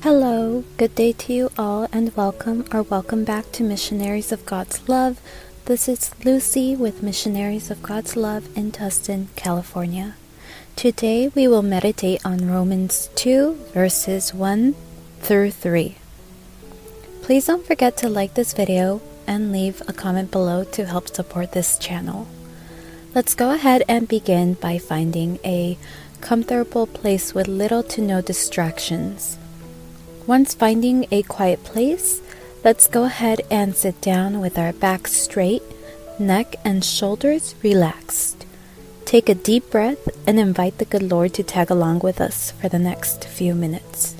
Hello, good day to you all, and welcome or welcome back to Missionaries of God's Love. This is Lucy with Missionaries of God's Love in Tustin, California. Today we will meditate on Romans 2, verses 1 through 3. Please don't forget to like this video and leave a comment below to help support this channel. Let's go ahead and begin by finding a comfortable place with little to no distractions. Once finding a quiet place, let's go ahead and sit down with our back straight, neck and shoulders relaxed. Take a deep breath and invite the good Lord to tag along with us for the next few minutes.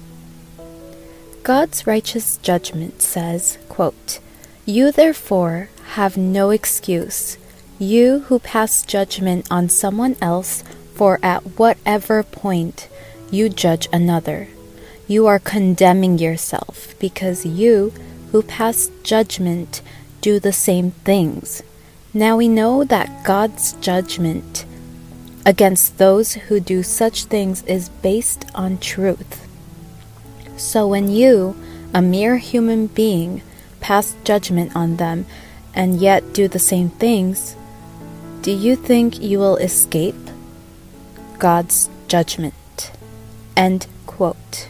God's righteous judgment says, quote, You therefore have no excuse, you who pass judgment on someone else, for at whatever point you judge another you are condemning yourself because you, who pass judgment, do the same things. Now we know that God's judgment against those who do such things is based on truth. So when you, a mere human being, pass judgment on them and yet do the same things, do you think you will escape God's judgment? End quote.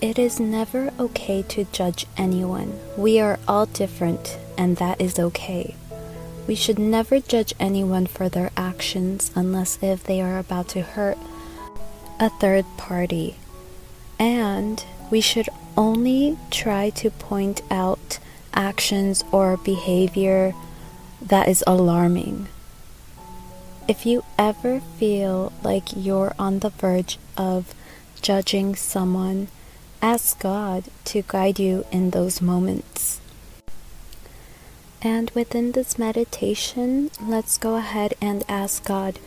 It is never okay to judge anyone. We are all different, and that is okay. We should never judge anyone for their actions unless if they are about to hurt a third party. And we should only try to point out actions or behavior that is alarming. If you ever feel like you're on the verge of judging someone, Ask God to guide you in those moments. And within this meditation, let's go ahead and ask God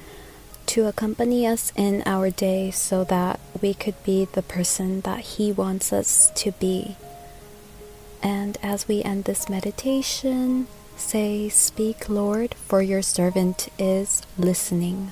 to accompany us in our day so that we could be the person that He wants us to be. And as we end this meditation, say, Speak, Lord, for your servant is listening.